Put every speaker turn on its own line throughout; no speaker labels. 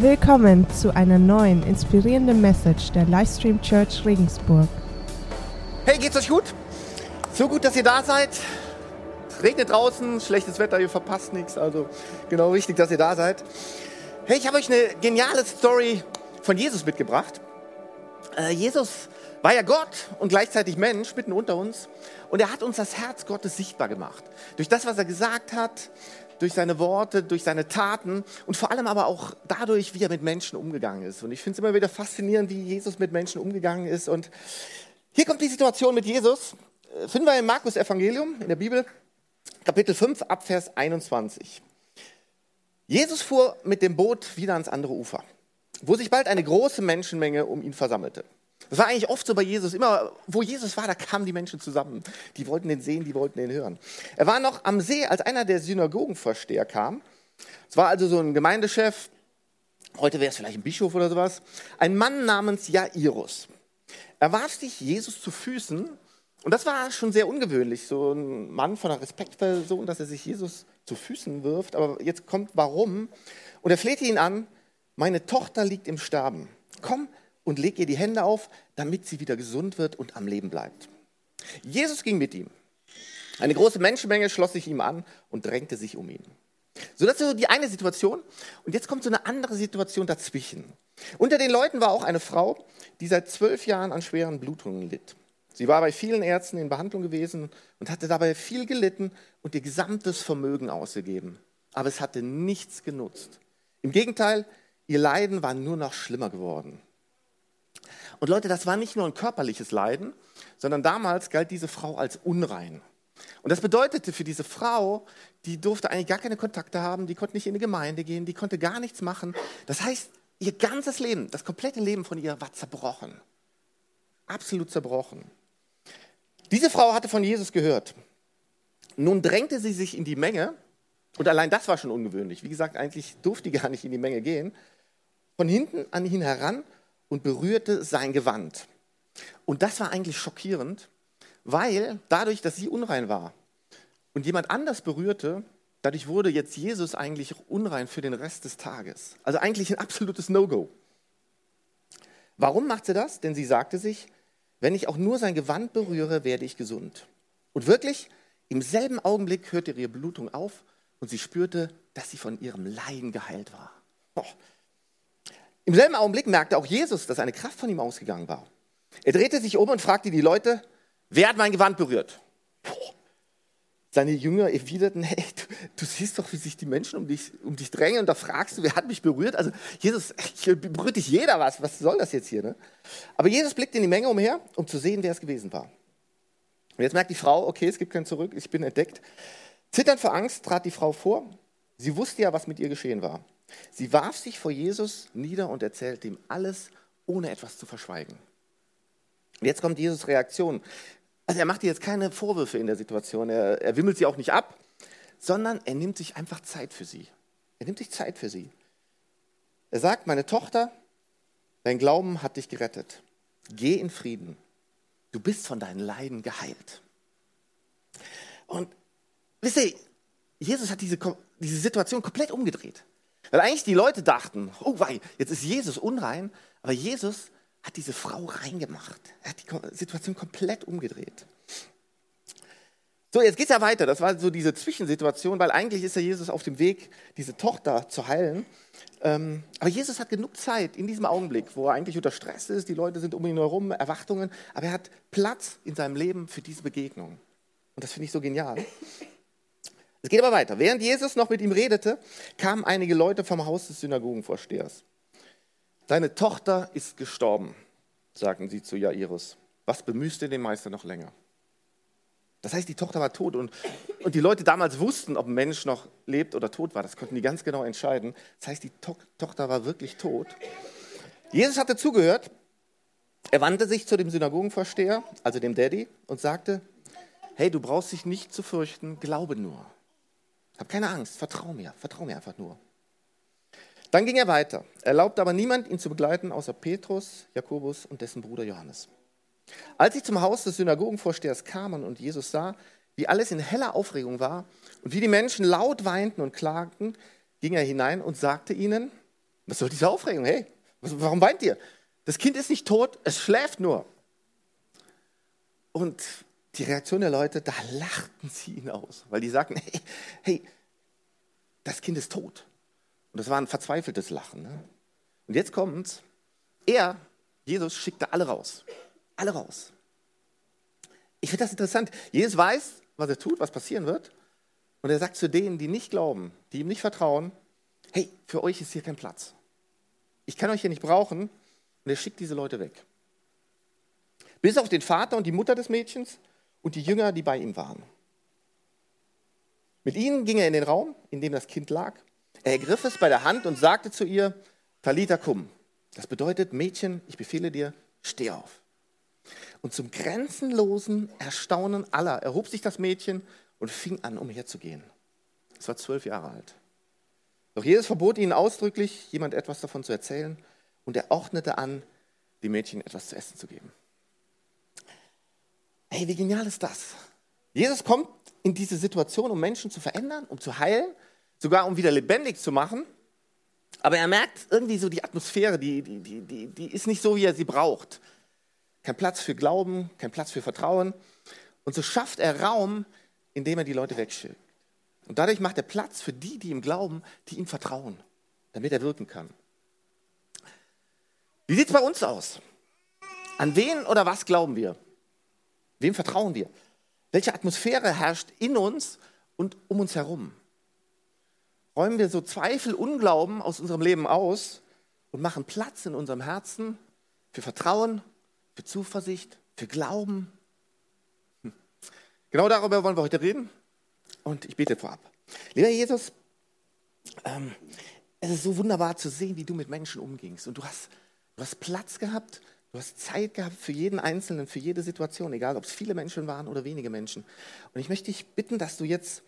Willkommen zu einer neuen inspirierenden Message der Livestream Church Regensburg.
Hey, geht's euch gut? So gut, dass ihr da seid. Es regnet draußen, schlechtes Wetter, ihr verpasst nichts. Also genau richtig, dass ihr da seid. Hey, ich habe euch eine geniale Story von Jesus mitgebracht. Äh, Jesus war ja Gott und gleichzeitig Mensch mitten unter uns. Und er hat uns das Herz Gottes sichtbar gemacht. Durch das, was er gesagt hat, durch seine Worte, durch seine Taten und vor allem aber auch dadurch, wie er mit Menschen umgegangen ist. Und ich finde es immer wieder faszinierend, wie Jesus mit Menschen umgegangen ist. Und hier kommt die Situation mit Jesus. Äh, finden wir im Markus Evangelium in der Bibel, Kapitel 5, Abvers 21. Jesus fuhr mit dem Boot wieder ans andere Ufer, wo sich bald eine große Menschenmenge um ihn versammelte. Das war eigentlich oft so bei Jesus. Immer, wo Jesus war, da kamen die Menschen zusammen. Die wollten den sehen, die wollten den hören. Er war noch am See, als einer der Synagogenvorsteher kam. Es war also so ein Gemeindechef. Heute wäre es vielleicht ein Bischof oder sowas. Ein Mann namens Jairus. Er warf sich Jesus zu Füßen. Und das war schon sehr ungewöhnlich. So ein Mann von einer Respektperson, dass er sich Jesus zu Füßen wirft. Aber jetzt kommt warum. Und er flehte ihn an. Meine Tochter liegt im Sterben. Komm, und leg ihr die Hände auf, damit sie wieder gesund wird und am Leben bleibt. Jesus ging mit ihm. Eine große Menschenmenge schloss sich ihm an und drängte sich um ihn. So, das ist so die eine Situation. Und jetzt kommt so eine andere Situation dazwischen. Unter den Leuten war auch eine Frau, die seit zwölf Jahren an schweren Blutungen litt. Sie war bei vielen Ärzten in Behandlung gewesen und hatte dabei viel gelitten und ihr gesamtes Vermögen ausgegeben. Aber es hatte nichts genutzt. Im Gegenteil, ihr Leiden war nur noch schlimmer geworden. Und Leute, das war nicht nur ein körperliches Leiden, sondern damals galt diese Frau als unrein. Und das bedeutete für diese Frau, die durfte eigentlich gar keine Kontakte haben, die konnte nicht in die Gemeinde gehen, die konnte gar nichts machen. Das heißt, ihr ganzes Leben, das komplette Leben von ihr war zerbrochen. Absolut zerbrochen. Diese Frau hatte von Jesus gehört. Nun drängte sie sich in die Menge, und allein das war schon ungewöhnlich. Wie gesagt, eigentlich durfte die gar nicht in die Menge gehen. Von hinten an ihn heran und berührte sein Gewand. Und das war eigentlich schockierend, weil dadurch, dass sie unrein war und jemand anders berührte, dadurch wurde jetzt Jesus eigentlich unrein für den Rest des Tages. Also eigentlich ein absolutes No-Go. Warum macht sie das? Denn sie sagte sich, wenn ich auch nur sein Gewand berühre, werde ich gesund. Und wirklich, im selben Augenblick hörte ihre Blutung auf und sie spürte, dass sie von ihrem Leiden geheilt war. Oh, im selben Augenblick merkte auch Jesus, dass eine Kraft von ihm ausgegangen war. Er drehte sich um und fragte die Leute, wer hat mein Gewand berührt? Seine Jünger erwiderten, hey, du, du, siehst doch, wie sich die Menschen um dich, um dich drängen und da fragst du, wer hat mich berührt? Also Jesus, berührt dich jeder was, was soll das jetzt hier? Ne? Aber Jesus blickte in die Menge umher, um zu sehen, wer es gewesen war. Und jetzt merkt die Frau, okay, es gibt kein Zurück, ich bin entdeckt. Zitternd vor Angst trat die Frau vor. Sie wusste ja, was mit ihr geschehen war. Sie warf sich vor Jesus nieder und erzählte ihm alles, ohne etwas zu verschweigen. Und jetzt kommt Jesus' Reaktion. Also er macht ihr jetzt keine Vorwürfe in der Situation, er, er wimmelt sie auch nicht ab, sondern er nimmt sich einfach Zeit für sie. Er nimmt sich Zeit für sie. Er sagt, meine Tochter, dein Glauben hat dich gerettet. Geh in Frieden. Du bist von deinen Leiden geheilt. Und wisst ihr, Jesus hat diese, diese Situation komplett umgedreht. Weil eigentlich die Leute dachten, oh wei, jetzt ist Jesus unrein, aber Jesus hat diese Frau reingemacht. Er hat die Situation komplett umgedreht. So, jetzt geht es ja weiter. Das war so diese Zwischensituation, weil eigentlich ist ja Jesus auf dem Weg, diese Tochter zu heilen. Ähm, aber Jesus hat genug Zeit in diesem Augenblick, wo er eigentlich unter Stress ist, die Leute sind um ihn herum, Erwartungen, aber er hat Platz in seinem Leben für diese Begegnung. Und das finde ich so genial. Es geht aber weiter. Während Jesus noch mit ihm redete, kamen einige Leute vom Haus des Synagogenvorstehers. Deine Tochter ist gestorben, sagten sie zu Jairus. Was bemühst du den Meister noch länger? Das heißt, die Tochter war tot und, und die Leute damals wussten, ob ein Mensch noch lebt oder tot war. Das konnten die ganz genau entscheiden. Das heißt, die to Tochter war wirklich tot. Jesus hatte zugehört. Er wandte sich zu dem Synagogenvorsteher, also dem Daddy, und sagte, hey, du brauchst dich nicht zu fürchten, glaube nur. Hab keine Angst, vertrau mir, vertrau mir einfach nur. Dann ging er weiter, erlaubte aber niemand, ihn zu begleiten, außer Petrus, Jakobus und dessen Bruder Johannes. Als sie zum Haus des Synagogenvorstehers kamen und Jesus sah, wie alles in heller Aufregung war und wie die Menschen laut weinten und klagten, ging er hinein und sagte ihnen, Was soll diese Aufregung? Hey, warum weint ihr? Das Kind ist nicht tot, es schläft nur. Und die Reaktion der Leute, da lachten sie ihn aus, weil die sagten, hey, hey das Kind ist tot. Und das war ein verzweifeltes Lachen. Ne? Und jetzt kommt's. Er, Jesus, schickte alle raus. Alle raus. Ich finde das interessant. Jesus weiß, was er tut, was passieren wird. Und er sagt zu denen, die nicht glauben, die ihm nicht vertrauen, hey, für euch ist hier kein Platz. Ich kann euch hier nicht brauchen. Und er schickt diese Leute weg. Bis auf den Vater und die Mutter des Mädchens und die Jünger, die bei ihm waren. Mit ihnen ging er in den Raum, in dem das Kind lag. Er ergriff es bei der Hand und sagte zu ihr, Talita cum. Das bedeutet, Mädchen, ich befehle dir, steh auf. Und zum grenzenlosen Erstaunen aller erhob sich das Mädchen und fing an, umherzugehen. Es war zwölf Jahre alt. Doch Jesus verbot ihnen ausdrücklich, jemand etwas davon zu erzählen, und er ordnete an, dem Mädchen etwas zu essen zu geben. Hey, wie genial ist das? Jesus kommt in diese Situation, um Menschen zu verändern, um zu heilen, sogar um wieder lebendig zu machen. Aber er merkt irgendwie so die Atmosphäre, die, die, die, die, die ist nicht so, wie er sie braucht. Kein Platz für Glauben, kein Platz für Vertrauen. Und so schafft er Raum, indem er die Leute wegschickt. Und dadurch macht er Platz für die, die ihm glauben, die ihm vertrauen, damit er wirken kann. Wie sieht es bei uns aus? An wen oder was glauben wir? Wem vertrauen wir? Welche Atmosphäre herrscht in uns und um uns herum? Räumen wir so Zweifel, Unglauben aus unserem Leben aus und machen Platz in unserem Herzen für Vertrauen, für Zuversicht, für Glauben? Hm. Genau darüber wollen wir heute reden und ich bete vorab. Lieber Jesus, ähm, es ist so wunderbar zu sehen, wie du mit Menschen umgingst und du hast, du hast Platz gehabt Du hast Zeit gehabt für jeden Einzelnen, für jede Situation, egal ob es viele Menschen waren oder wenige Menschen. Und ich möchte dich bitten, dass du jetzt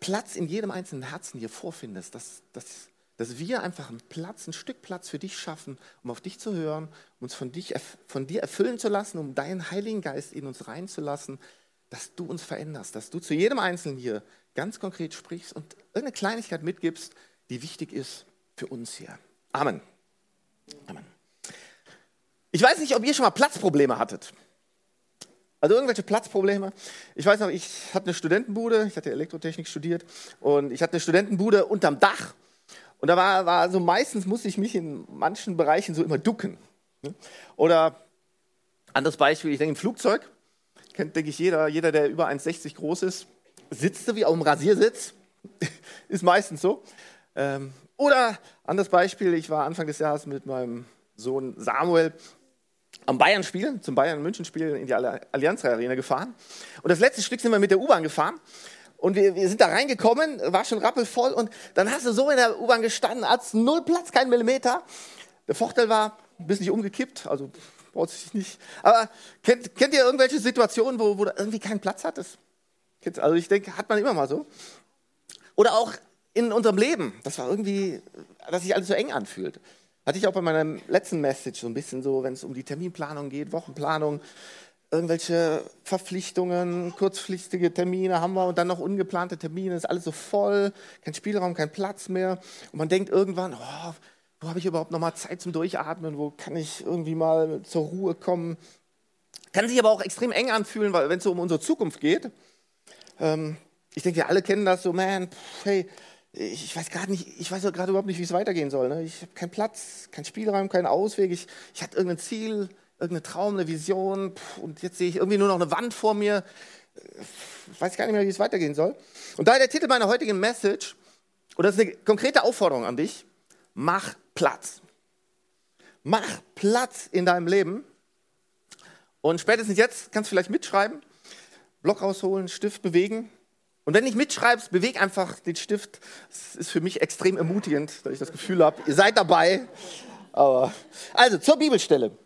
Platz in jedem einzelnen Herzen hier vorfindest, dass, dass, dass wir einfach einen Platz, ein Stück Platz für dich schaffen, um auf dich zu hören, um uns von, dich, von dir erfüllen zu lassen, um deinen Heiligen Geist in uns reinzulassen, dass du uns veränderst, dass du zu jedem Einzelnen hier ganz konkret sprichst und irgendeine Kleinigkeit mitgibst, die wichtig ist für uns hier. Amen. Amen. Ich weiß nicht, ob ihr schon mal Platzprobleme hattet. Also irgendwelche Platzprobleme. Ich weiß noch, ich hatte eine Studentenbude, ich hatte Elektrotechnik studiert und ich hatte eine Studentenbude unterm Dach. Und da war, war so meistens musste ich mich in manchen Bereichen so immer ducken. Ne? Oder anderes Beispiel, ich denke im Flugzeug, kennt denke ich jeder, jeder, der über 1,60 groß ist, sitzt wie auf dem Rasiersitz. ist meistens so. Ähm, oder anderes Beispiel, ich war Anfang des Jahres mit meinem Sohn Samuel am Bayern-Spiel, zum Bayern-München-Spiel in die Allianz Arena gefahren. Und das letzte Stück sind wir mit der U-Bahn gefahren. Und wir, wir, sind da reingekommen, war schon rappelvoll. Und dann hast du so in der U-Bahn gestanden, als null Platz, kein Millimeter. Der Vorteil war, ein bisschen umgekippt, also braucht sich nicht. Aber kennt, kennt ihr irgendwelche Situationen, wo, wo du irgendwie keinen Platz hattest? Also ich denke, hat man immer mal so. Oder auch in unserem Leben, das war irgendwie, dass sich alles so eng anfühlt. Hatte ich auch bei meiner letzten Message so ein bisschen so, wenn es um die Terminplanung geht, Wochenplanung, irgendwelche Verpflichtungen, kurzfristige Termine haben wir und dann noch ungeplante Termine, ist alles so voll, kein Spielraum, kein Platz mehr. Und man denkt irgendwann, oh, wo habe ich überhaupt noch mal Zeit zum Durchatmen, wo kann ich irgendwie mal zur Ruhe kommen. Kann sich aber auch extrem eng anfühlen, weil wenn es so um unsere Zukunft geht, ähm, ich denke, wir alle kennen das so, man, hey, ich weiß gerade nicht, ich weiß gerade überhaupt nicht, wie es weitergehen soll. Ne? Ich habe keinen Platz, keinen Spielraum, keinen Ausweg. Ich, ich hatte irgendein Ziel, irgendeinen Traum, eine Vision und jetzt sehe ich irgendwie nur noch eine Wand vor mir. Ich weiß gar nicht mehr, wie es weitergehen soll. Und daher der Titel meiner heutigen Message, oder das ist eine konkrete Aufforderung an dich, mach Platz. Mach Platz in deinem Leben. Und spätestens jetzt kannst du vielleicht mitschreiben, Block rausholen, Stift bewegen und wenn nicht mitschreibst, beweg einfach den Stift. Das ist für mich extrem ermutigend, dass ich das Gefühl habe, ihr seid dabei. Aber, also zur Bibelstelle.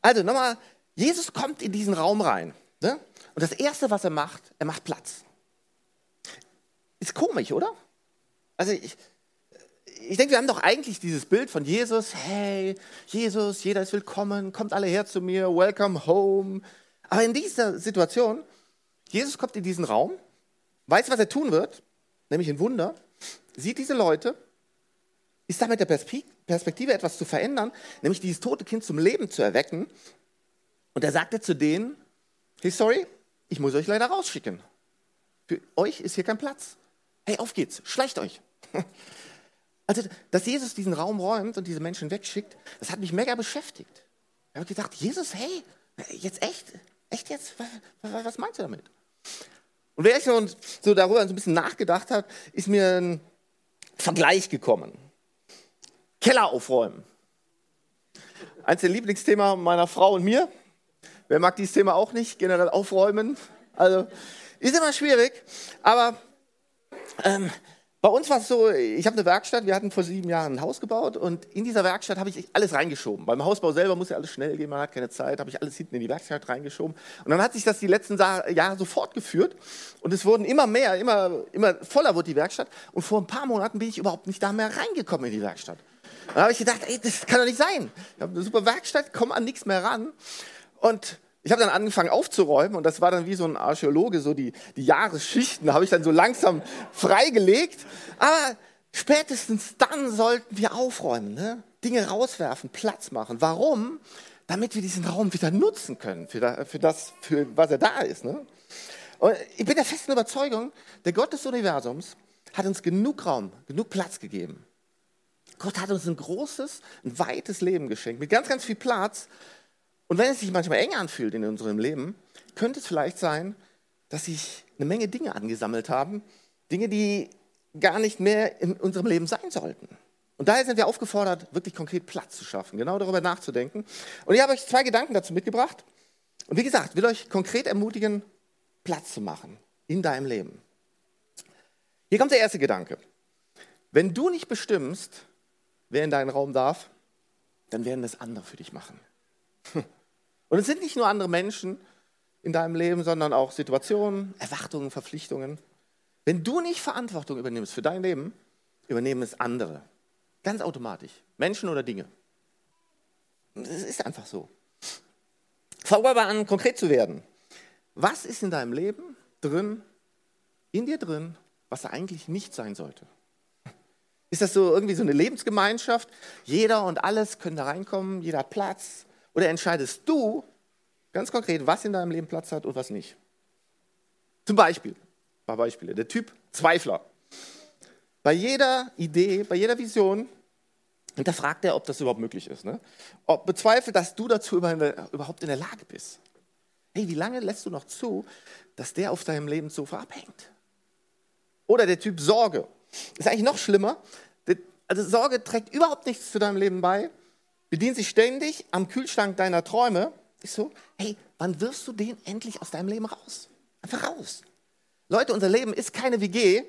Also nochmal, Jesus kommt in diesen Raum rein. Ne? Und das Erste, was er macht, er macht Platz. Ist komisch, oder? Also ich, ich denke, wir haben doch eigentlich dieses Bild von Jesus. Hey, Jesus, jeder ist willkommen, kommt alle her zu mir, welcome home. Aber in dieser Situation, Jesus kommt in diesen Raum Weißt du, was er tun wird? Nämlich ein Wunder. Sieht diese Leute, ist da mit der Perspektive etwas zu verändern, nämlich dieses tote Kind zum Leben zu erwecken. Und er sagte zu denen, hey, sorry, ich muss euch leider rausschicken. Für euch ist hier kein Platz. Hey, auf geht's, schleicht euch. Also, dass Jesus diesen Raum räumt und diese Menschen wegschickt, das hat mich mega beschäftigt. Ich habe gedacht, Jesus, hey, jetzt echt, echt jetzt, was, was meinst du damit? Und während ich so darüber ein bisschen nachgedacht habe, ist mir ein Vergleich gekommen. Keller aufräumen. Eins der Lieblingsthema meiner Frau und mir. Wer mag dieses Thema auch nicht? Generell aufräumen. Also ist immer schwierig. Aber ähm, bei uns war es so, ich habe eine Werkstatt, wir hatten vor sieben Jahren ein Haus gebaut und in dieser Werkstatt habe ich alles reingeschoben. Beim Hausbau selber muss ja alles schnell gehen, man hat keine Zeit, habe ich alles hinten in die Werkstatt reingeschoben. Und dann hat sich das die letzten Jahre so fortgeführt und es wurden immer mehr, immer, immer voller wurde die Werkstatt und vor ein paar Monaten bin ich überhaupt nicht da mehr reingekommen in die Werkstatt. Dann habe ich gedacht, ey, das kann doch nicht sein. Ich habe eine super Werkstatt, komme an nichts mehr ran und ich habe dann angefangen aufzuräumen und das war dann wie so ein Archäologe, so die, die Jahresschichten habe ich dann so langsam freigelegt. Aber spätestens dann sollten wir aufräumen, ne? Dinge rauswerfen, Platz machen. Warum? Damit wir diesen Raum wieder nutzen können für, da, für das, für was er da ist. Ne? Und ich bin der festen Überzeugung, der Gott des Universums hat uns genug Raum, genug Platz gegeben. Gott hat uns ein großes, ein weites Leben geschenkt, mit ganz, ganz viel Platz, und wenn es sich manchmal eng anfühlt in unserem Leben, könnte es vielleicht sein, dass sich eine Menge Dinge angesammelt haben, Dinge, die gar nicht mehr in unserem Leben sein sollten. Und daher sind wir aufgefordert, wirklich konkret Platz zu schaffen, genau darüber nachzudenken. Und ich habe euch zwei Gedanken dazu mitgebracht. Und wie gesagt, will euch konkret ermutigen, Platz zu machen in deinem Leben. Hier kommt der erste Gedanke. Wenn du nicht bestimmst, wer in deinen Raum darf, dann werden das andere für dich machen. Und es sind nicht nur andere Menschen in deinem Leben, sondern auch Situationen, Erwartungen, Verpflichtungen. Wenn du nicht Verantwortung übernimmst für dein Leben, übernehmen es andere. Ganz automatisch. Menschen oder Dinge. Es ist einfach so. Fang aber an, konkret zu werden. Was ist in deinem Leben drin, in dir drin, was eigentlich nicht sein sollte? Ist das so irgendwie so eine Lebensgemeinschaft? Jeder und alles können da reinkommen, jeder hat Platz, oder entscheidest du ganz konkret, was in deinem Leben Platz hat und was nicht? Zum Beispiel, ein paar Beispiele. Der Typ Zweifler. Bei jeder Idee, bei jeder Vision hinterfragt er, ob das überhaupt möglich ist. Ne? Ob bezweifelt, dass du dazu überhaupt in der Lage bist. Hey, wie lange lässt du noch zu, dass der auf deinem Lebenssofa abhängt? Oder der Typ Sorge. Ist eigentlich noch schlimmer. Also Sorge trägt überhaupt nichts zu deinem Leben bei bedient sich ständig am Kühlschrank deiner Träume. Ist so, hey, wann wirst du den endlich aus deinem Leben raus? Einfach raus. Leute, unser Leben ist keine WG,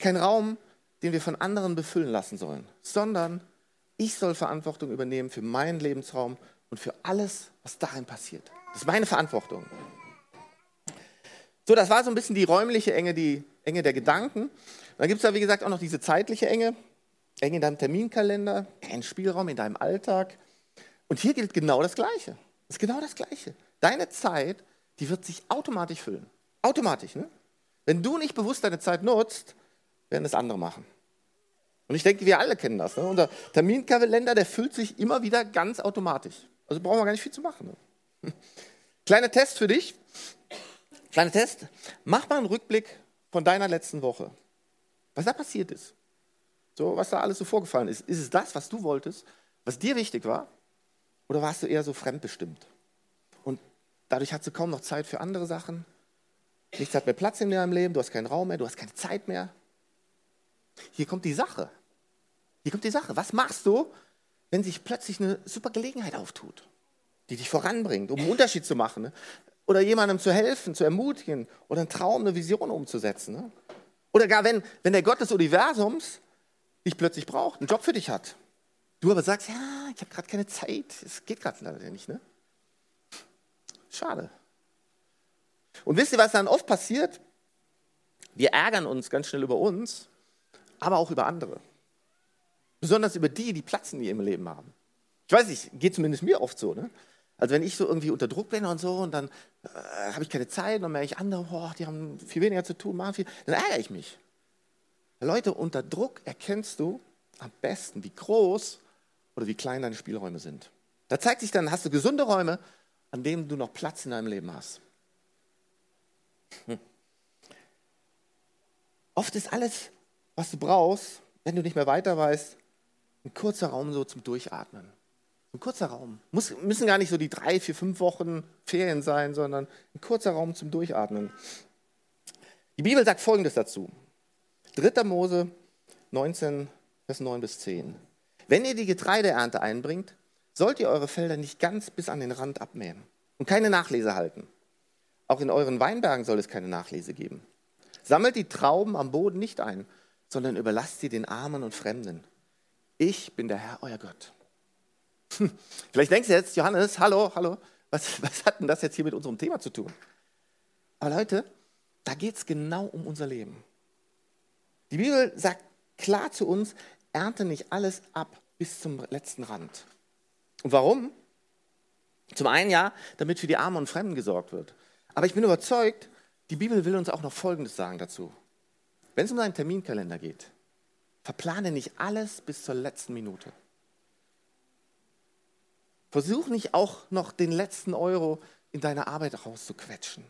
kein Raum, den wir von anderen befüllen lassen sollen, sondern ich soll Verantwortung übernehmen für meinen Lebensraum und für alles, was darin passiert. Das ist meine Verantwortung. So, das war so ein bisschen die räumliche Enge, die Enge der Gedanken. Und dann gibt es da, wie gesagt, auch noch diese zeitliche Enge. Enge in deinem Terminkalender, kein Spielraum in deinem Alltag, und hier gilt genau das Gleiche. Das ist genau das Gleiche. Deine Zeit, die wird sich automatisch füllen. Automatisch, ne? Wenn du nicht bewusst deine Zeit nutzt, werden es andere machen. Und ich denke, wir alle kennen das. Ne? Unser Terminkalender, der füllt sich immer wieder ganz automatisch. Also brauchen wir gar nicht viel zu machen. Ne? Kleiner Test für dich. Kleiner Test. Mach mal einen Rückblick von deiner letzten Woche. Was da passiert ist. So, was da alles so vorgefallen ist. Ist es das, was du wolltest, was dir wichtig war? Oder warst du eher so fremdbestimmt? Und dadurch hast du kaum noch Zeit für andere Sachen. Nichts hat mehr Platz in deinem Leben, du hast keinen Raum mehr, du hast keine Zeit mehr. Hier kommt die Sache. Hier kommt die Sache. Was machst du, wenn sich plötzlich eine super Gelegenheit auftut, die dich voranbringt, um einen Unterschied zu machen? Ne? Oder jemandem zu helfen, zu ermutigen oder einen Traum, eine Vision umzusetzen? Ne? Oder gar wenn, wenn der Gott des Universums dich plötzlich braucht, einen Job für dich hat Du aber sagst, ja, ich habe gerade keine Zeit, es geht gerade leider nicht, ne? Schade. Und wisst ihr, was dann oft passiert? Wir ärgern uns ganz schnell über uns, aber auch über andere. Besonders über die, die Platzen, die im Leben haben. Ich weiß nicht, geht zumindest mir oft so, ne? Also wenn ich so irgendwie unter Druck bin und so und dann äh, habe ich keine Zeit und dann merke ich andere, oh, die haben viel weniger zu tun, machen viel, dann ärgere ich mich. Leute, unter Druck erkennst du, am besten, wie groß oder wie klein deine Spielräume sind. Da zeigt sich dann, hast du gesunde Räume, an denen du noch Platz in deinem Leben hast. Hm. Oft ist alles, was du brauchst, wenn du nicht mehr weiter weißt, ein kurzer Raum so zum Durchatmen. Ein kurzer Raum. Muss, müssen gar nicht so die drei, vier, fünf Wochen Ferien sein, sondern ein kurzer Raum zum Durchatmen. Die Bibel sagt Folgendes dazu. 3. Mose 19, Vers 9 bis 10. Wenn ihr die Getreideernte einbringt, sollt ihr eure Felder nicht ganz bis an den Rand abmähen und keine Nachlese halten. Auch in euren Weinbergen soll es keine Nachlese geben. Sammelt die Trauben am Boden nicht ein, sondern überlasst sie den Armen und Fremden. Ich bin der Herr, euer Gott. Hm. Vielleicht denkst du jetzt, Johannes, hallo, hallo, was, was hat denn das jetzt hier mit unserem Thema zu tun? Aber Leute, da geht es genau um unser Leben. Die Bibel sagt klar zu uns, ernte nicht alles ab bis zum letzten Rand. Und warum? Zum einen ja, damit für die Armen und Fremden gesorgt wird. Aber ich bin überzeugt, die Bibel will uns auch noch Folgendes sagen dazu. Wenn es um deinen Terminkalender geht, verplane nicht alles bis zur letzten Minute. Versuch nicht auch noch den letzten Euro in deine Arbeit rauszuquetschen.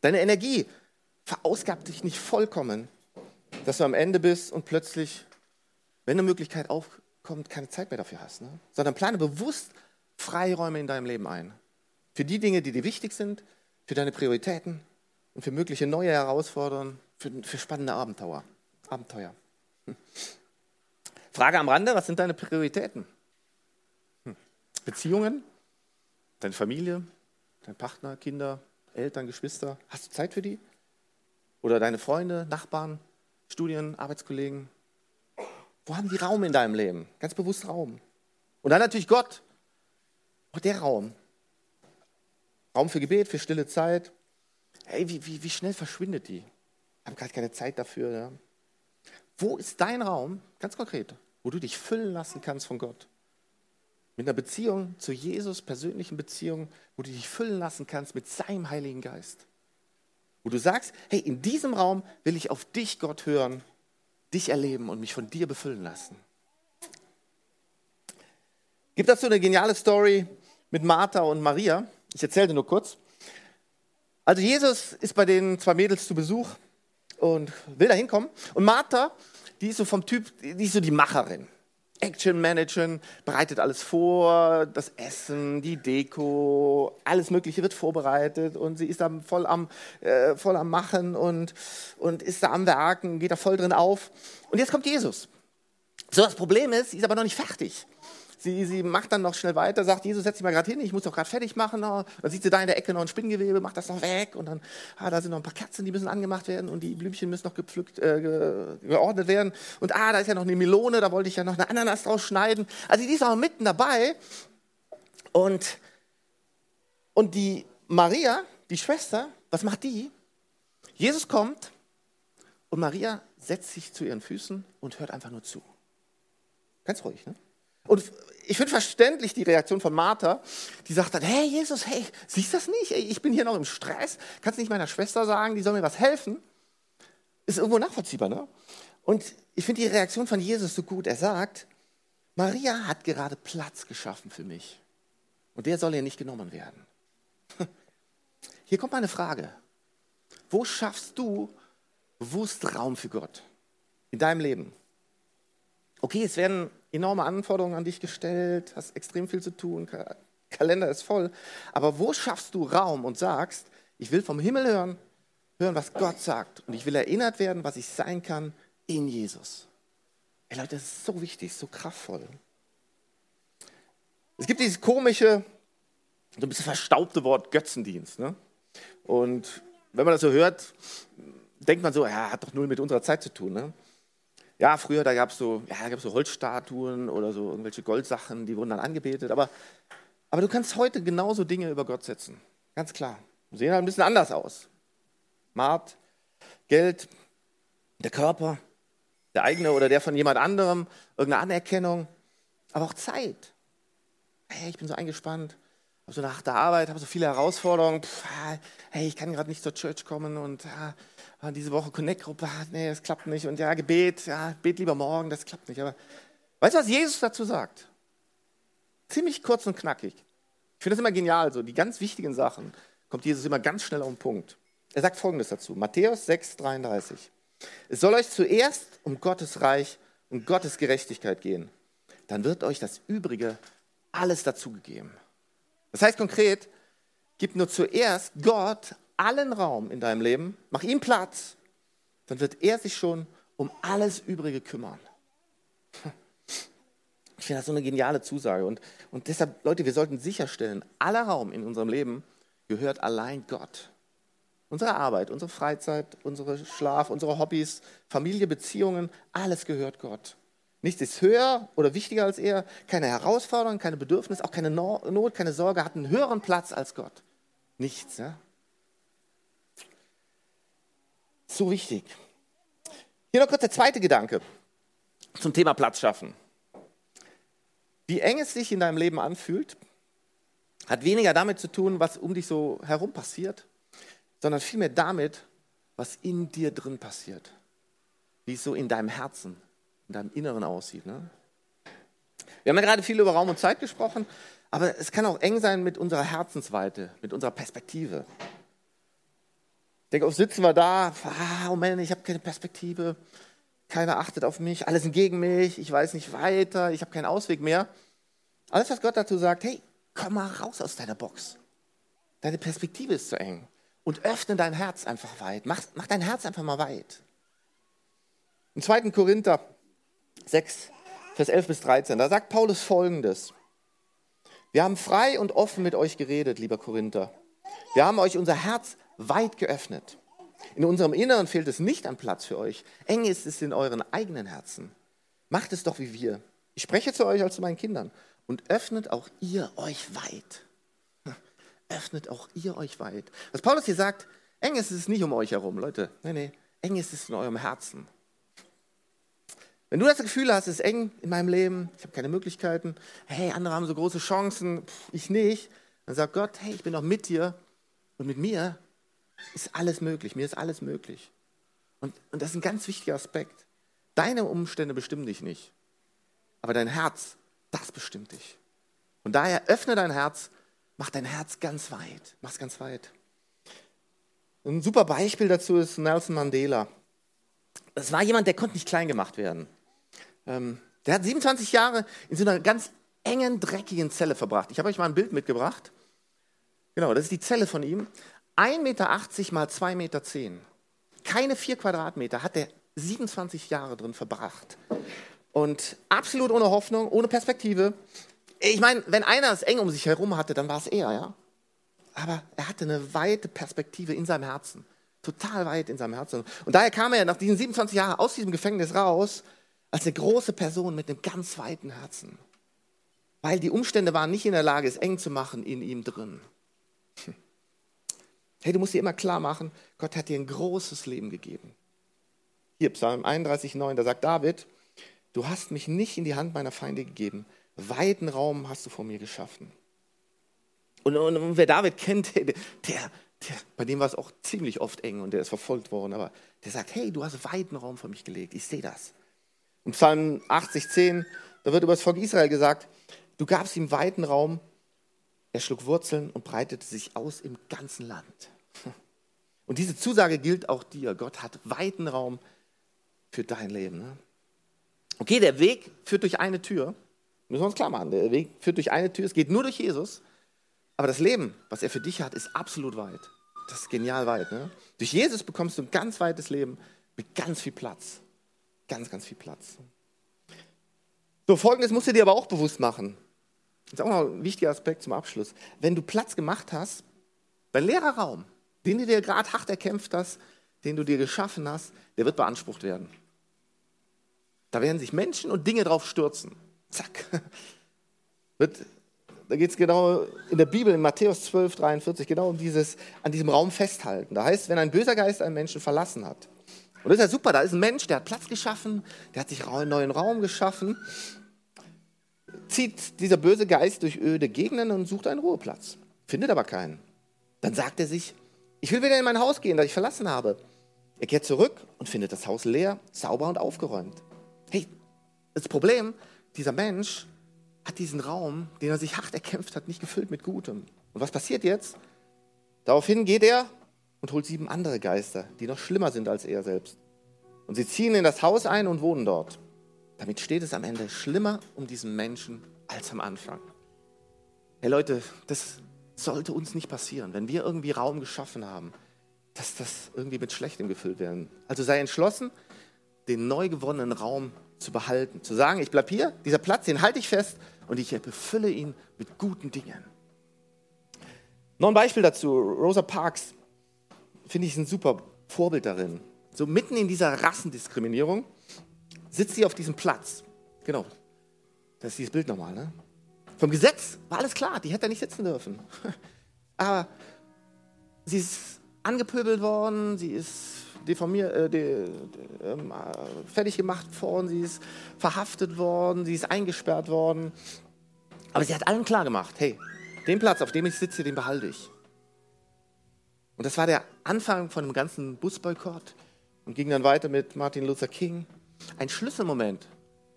Deine Energie verausgabt dich nicht vollkommen, dass du am Ende bist und plötzlich, wenn eine Möglichkeit aufkommt, keine Zeit mehr dafür hast. Ne? Sondern plane bewusst Freiräume in deinem Leben ein. Für die Dinge, die dir wichtig sind, für deine Prioritäten und für mögliche neue Herausforderungen, für, für spannende Abenteuer. Abenteuer. Frage am Rande, was sind deine Prioritäten? Hm. Beziehungen, deine Familie, dein Partner, Kinder, Eltern, Geschwister. Hast du Zeit für die? Oder deine Freunde, Nachbarn, Studien, Arbeitskollegen? Wo haben die Raum in deinem Leben? Ganz bewusst Raum. Und dann natürlich Gott. Auch der Raum. Raum für Gebet, für stille Zeit. Hey, wie, wie, wie schnell verschwindet die? Ich habe gerade keine Zeit dafür. Ja. Wo ist dein Raum, ganz konkret, wo du dich füllen lassen kannst von Gott? Mit einer Beziehung zu Jesus, persönlichen Beziehung, wo du dich füllen lassen kannst mit seinem Heiligen Geist. Wo du sagst, hey, in diesem Raum will ich auf dich, Gott, hören, dich erleben und mich von dir befüllen lassen. Gibt dazu eine geniale Story mit Martha und Maria. Ich erzähle dir nur kurz. Also Jesus ist bei den zwei Mädels zu Besuch und will da hinkommen. Und Martha, die ist so vom Typ, die ist so die Macherin. Action managen, bereitet alles vor, das Essen, die Deko, alles Mögliche wird vorbereitet und sie ist da voll am, äh, voll am Machen und, und ist da am Werken, geht da voll drin auf. Und jetzt kommt Jesus. So, das Problem ist, sie ist aber noch nicht fertig. Sie, sie macht dann noch schnell weiter, sagt, Jesus, setz dich mal gerade hin, ich muss doch gerade fertig machen. Dann sieht sie da in der Ecke noch ein Spinngewebe, macht das noch weg. Und dann, ah, da sind noch ein paar Kerzen, die müssen angemacht werden und die Blümchen müssen noch gepflückt, äh, geordnet werden. Und ah, da ist ja noch eine Melone, da wollte ich ja noch eine Ananas draus schneiden. Also die ist auch mitten dabei. Und, und die Maria, die Schwester, was macht die? Jesus kommt und Maria setzt sich zu ihren Füßen und hört einfach nur zu. Ganz ruhig, ne? Und ich finde verständlich die Reaktion von Martha, die sagt dann, hey Jesus, hey, siehst du das nicht? Ich bin hier noch im Stress. Kannst du nicht meiner Schwester sagen, die soll mir was helfen? Ist irgendwo nachvollziehbar, ne? Und ich finde die Reaktion von Jesus so gut. Er sagt, Maria hat gerade Platz geschaffen für mich. Und der soll ihr nicht genommen werden. Hier kommt meine Frage. Wo schaffst du bewusst Raum für Gott in deinem Leben? Okay, es werden enorme Anforderungen an dich gestellt, hast extrem viel zu tun, Kalender ist voll. Aber wo schaffst du Raum und sagst, ich will vom Himmel hören, hören, was Gott sagt. Und ich will erinnert werden, was ich sein kann in Jesus. Ey Leute, das ist so wichtig, so kraftvoll. Es gibt dieses komische, so ein bisschen verstaubte Wort Götzendienst. Ne? Und wenn man das so hört, denkt man so, ja, hat doch null mit unserer Zeit zu tun. Ne? Ja, früher, da gab es so, ja, so Holzstatuen oder so irgendwelche Goldsachen, die wurden dann angebetet. Aber, aber du kannst heute genauso Dinge über Gott setzen. Ganz klar. Sehen halt ein bisschen anders aus. Maat, Geld, der Körper, der eigene oder der von jemand anderem, irgendeine Anerkennung, aber auch Zeit. Hey, ich bin so eingespannt, habe so nach der Arbeit, habe so viele Herausforderungen. Pff, hey, ich kann gerade nicht zur Church kommen und ah, diese Woche Connect-Gruppe, ah, nee, das klappt nicht. Und ja, Gebet, ja, bet lieber morgen, das klappt nicht. Aber weißt du, was Jesus dazu sagt? Ziemlich kurz und knackig. Ich finde das immer genial, so die ganz wichtigen Sachen kommt Jesus immer ganz schnell auf den Punkt. Er sagt folgendes dazu: Matthäus 6, 33. Es soll euch zuerst um Gottes Reich und Gottes Gerechtigkeit gehen. Dann wird euch das Übrige alles dazugegeben. Das heißt konkret, gib nur zuerst Gott allen Raum in deinem Leben, mach ihm Platz, dann wird er sich schon um alles Übrige kümmern. Ich finde das so eine geniale Zusage. Und, und deshalb, Leute, wir sollten sicherstellen, aller Raum in unserem Leben gehört allein Gott. Unsere Arbeit, unsere Freizeit, unsere Schlaf, unsere Hobbys, Familie, Beziehungen, alles gehört Gott. Nichts ist höher oder wichtiger als er. Keine Herausforderung, keine Bedürfnis, auch keine Not, keine Sorge hat einen höheren Platz als Gott. Nichts. Ja? So wichtig. Hier noch kurz der zweite Gedanke zum Thema Platz schaffen. Wie eng es sich in deinem Leben anfühlt, hat weniger damit zu tun, was um dich so herum passiert, sondern vielmehr damit, was in dir drin passiert. Wie es so in deinem Herzen, in deinem Inneren aussieht. Ne? Wir haben ja gerade viel über Raum und Zeit gesprochen, aber es kann auch eng sein mit unserer Herzensweite, mit unserer Perspektive. Denke, oft sitzen wir da, ah, oh Mann, ich habe keine Perspektive, keiner achtet auf mich, alles sind gegen mich, ich weiß nicht weiter, ich habe keinen Ausweg mehr. Alles, was Gott dazu sagt, hey, komm mal raus aus deiner Box. Deine Perspektive ist zu eng. Und öffne dein Herz einfach weit. Mach, mach dein Herz einfach mal weit. Im 2. Korinther 6, Vers 11 bis 13, da sagt Paulus folgendes. Wir haben frei und offen mit euch geredet, lieber Korinther. Wir haben euch unser Herz weit geöffnet. In unserem Inneren fehlt es nicht an Platz für euch. Eng ist es in euren eigenen Herzen. Macht es doch wie wir. Ich spreche zu euch als zu meinen Kindern. Und öffnet auch ihr euch weit. Öffnet auch ihr euch weit. Was Paulus hier sagt, eng ist es nicht um euch herum, Leute. Nee, nee, eng ist es in eurem Herzen. Wenn du das Gefühl hast, es ist eng in meinem Leben, ich habe keine Möglichkeiten, hey, andere haben so große Chancen, ich nicht, dann sagt Gott, hey, ich bin doch mit dir und mit mir ist alles möglich, mir ist alles möglich. Und, und das ist ein ganz wichtiger Aspekt. Deine Umstände bestimmen dich nicht, aber dein Herz, das bestimmt dich. Und daher öffne dein Herz, mach dein Herz ganz weit, mach es ganz weit. Ein super Beispiel dazu ist Nelson Mandela. Das war jemand, der konnte nicht klein gemacht werden. Ähm, der hat 27 Jahre in so einer ganz engen, dreckigen Zelle verbracht. Ich habe euch mal ein Bild mitgebracht. Genau, das ist die Zelle von ihm. 1,80 Meter mal 2,10 Meter. Keine vier Quadratmeter hat er 27 Jahre drin verbracht. Und absolut ohne Hoffnung, ohne Perspektive. Ich meine, wenn einer es eng um sich herum hatte, dann war es er, ja. Aber er hatte eine weite Perspektive in seinem Herzen. Total weit in seinem Herzen. Und daher kam er nach diesen 27 Jahren aus diesem Gefängnis raus als eine große Person mit einem ganz weiten Herzen. Weil die Umstände waren nicht in der Lage, es eng zu machen in ihm drin. Hey, du musst dir immer klar machen, Gott hat dir ein großes Leben gegeben. Hier, Psalm 31,9, da sagt David, du hast mich nicht in die Hand meiner Feinde gegeben, weiten Raum hast du vor mir geschaffen. Und, und, und wer David kennt, der, der, bei dem war es auch ziemlich oft eng und der ist verfolgt worden, aber der sagt, hey, du hast weiten Raum für mich gelegt, ich sehe das. Und Psalm 80,10, da wird über das Volk Israel gesagt, du gabst ihm weiten Raum, er schlug Wurzeln und breitete sich aus im ganzen Land. Und diese Zusage gilt auch dir. Gott hat weiten Raum für dein Leben. Ne? Okay, der Weg führt durch eine Tür. Müssen wir uns klar machen. Der Weg führt durch eine Tür. Es geht nur durch Jesus. Aber das Leben, was er für dich hat, ist absolut weit. Das ist genial weit. Ne? Durch Jesus bekommst du ein ganz weites Leben mit ganz viel Platz. Ganz, ganz viel Platz. So, folgendes musst du dir aber auch bewusst machen. Das ist auch noch ein wichtiger Aspekt zum Abschluss. Wenn du Platz gemacht hast, dein leerer Raum, den du dir gerade hart erkämpft hast, den du dir geschaffen hast, der wird beansprucht werden. Da werden sich Menschen und Dinge drauf stürzen. Zack. Da geht es genau in der Bibel, in Matthäus 12, 43, genau um dieses, an diesem Raum festhalten. Da heißt, wenn ein böser Geist einen Menschen verlassen hat. Und das ist ja super, da ist ein Mensch, der hat Platz geschaffen, der hat sich einen neuen Raum geschaffen, zieht dieser böse Geist durch öde Gegenden und sucht einen Ruheplatz, findet aber keinen. Dann sagt er sich, ich will wieder in mein Haus gehen, das ich verlassen habe. Er kehrt zurück und findet das Haus leer, sauber und aufgeräumt. Hey, das Problem, dieser Mensch hat diesen Raum, den er sich hart erkämpft hat, nicht gefüllt mit Gutem. Und was passiert jetzt? Daraufhin geht er und holt sieben andere Geister, die noch schlimmer sind als er selbst. Und sie ziehen in das Haus ein und wohnen dort. Damit steht es am Ende schlimmer um diesen Menschen als am Anfang. Hey Leute, das sollte uns nicht passieren, wenn wir irgendwie Raum geschaffen haben, dass das irgendwie mit Schlechtem gefüllt werden. Also sei entschlossen, den neu gewonnenen Raum zu behalten. Zu sagen, ich bleibe hier, dieser Platz, den halte ich fest und ich befülle ihn mit guten Dingen. Noch ein Beispiel dazu. Rosa Parks finde ich ein super Vorbild darin. So mitten in dieser Rassendiskriminierung sitzt sie auf diesem Platz. Genau. Das ist dieses Bild nochmal. Ne? Vom Gesetz war alles klar, die hätte da nicht sitzen dürfen. Aber sie ist angepöbelt worden, sie ist deformiert, äh, de, de, ähm, äh, fertig gemacht worden, sie ist verhaftet worden, sie ist eingesperrt worden. Aber sie hat allen klar gemacht, hey, den Platz, auf dem ich sitze, den behalte ich. Und das war der Anfang von dem ganzen Busboykott und ging dann weiter mit Martin Luther King. Ein Schlüsselmoment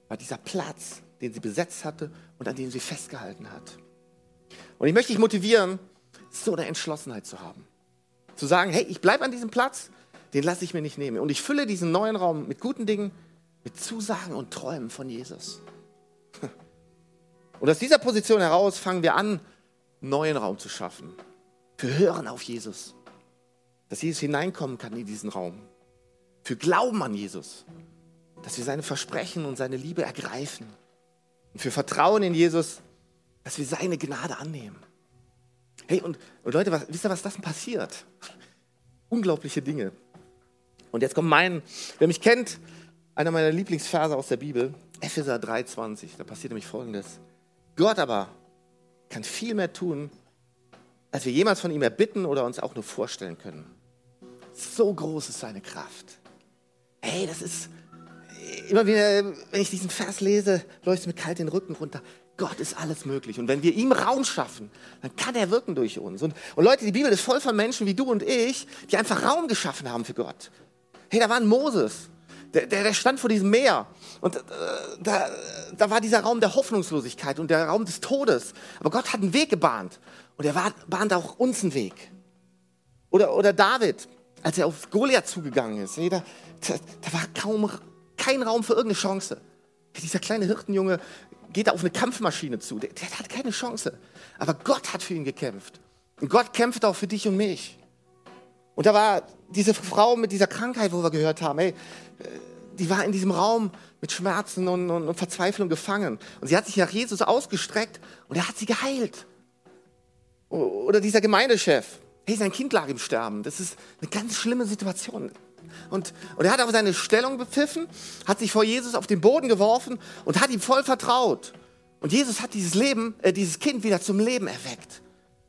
war dieser Platz, den sie besetzt hatte und an dem sie festgehalten hat. Und ich möchte dich motivieren, so eine Entschlossenheit zu haben. Zu sagen, hey, ich bleibe an diesem Platz, den lasse ich mir nicht nehmen. Und ich fülle diesen neuen Raum mit guten Dingen, mit Zusagen und Träumen von Jesus. Und aus dieser Position heraus fangen wir an, neuen Raum zu schaffen. Für Hören auf Jesus. Dass Jesus hineinkommen kann in diesen Raum. Für Glauben an Jesus. Dass wir seine Versprechen und seine Liebe ergreifen. Und für Vertrauen in Jesus, dass wir seine Gnade annehmen. Hey, und, und Leute, was, wisst ihr, was das passiert? Unglaubliche Dinge. Und jetzt kommt mein, wer mich kennt, einer meiner Lieblingsverse aus der Bibel, Epheser 3,20. Da passiert nämlich folgendes. Gott aber kann viel mehr tun, als wir jemals von ihm erbitten oder uns auch nur vorstellen können. So groß ist seine Kraft. Hey, das ist immer wieder, wenn ich diesen Vers lese, läuft es mir kalt den Rücken runter. Gott ist alles möglich. Und wenn wir ihm Raum schaffen, dann kann er wirken durch uns. Und, und Leute, die Bibel ist voll von Menschen wie du und ich, die einfach Raum geschaffen haben für Gott. Hey, da war ein Moses. Der, der, der, stand vor diesem Meer und äh, da, da war dieser Raum der Hoffnungslosigkeit und der Raum des Todes. Aber Gott hat einen Weg gebahnt und er war, bahnt auch uns einen Weg. Oder, oder David, als er auf Goliath zugegangen ist. Hey, da, da, da war kaum kein Raum für irgendeine Chance. Dieser kleine Hirtenjunge geht da auf eine Kampfmaschine zu. Der, der hat keine Chance. Aber Gott hat für ihn gekämpft. Und Gott kämpft auch für dich und mich. Und da war diese Frau mit dieser Krankheit, wo wir gehört haben, hey, die war in diesem Raum mit Schmerzen und, und, und, Verzweiflung gefangen. Und sie hat sich nach Jesus ausgestreckt und er hat sie geheilt. Oder dieser Gemeindechef, hey, sein Kind lag im Sterben. Das ist eine ganz schlimme Situation. Und, und er hat aber seine Stellung bepfiffen, hat sich vor Jesus auf den Boden geworfen und hat ihm voll vertraut. Und Jesus hat dieses Leben, äh, dieses Kind wieder zum Leben erweckt,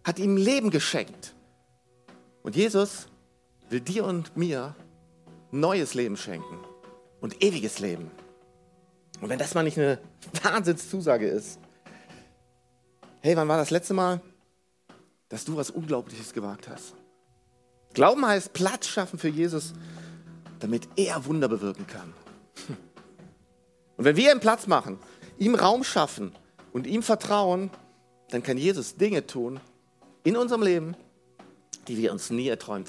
hat ihm Leben geschenkt. Und Jesus will dir und mir neues Leben schenken und ewiges Leben. Und wenn das mal nicht eine Wahnsinnszusage ist, hey, wann war das letzte Mal, dass du was Unglaubliches gewagt hast? Glauben heißt Platz schaffen für Jesus, damit er Wunder bewirken kann. Und wenn wir ihm Platz machen, ihm Raum schaffen und ihm vertrauen, dann kann Jesus Dinge tun in unserem Leben, die wir uns nie erträumt hätten.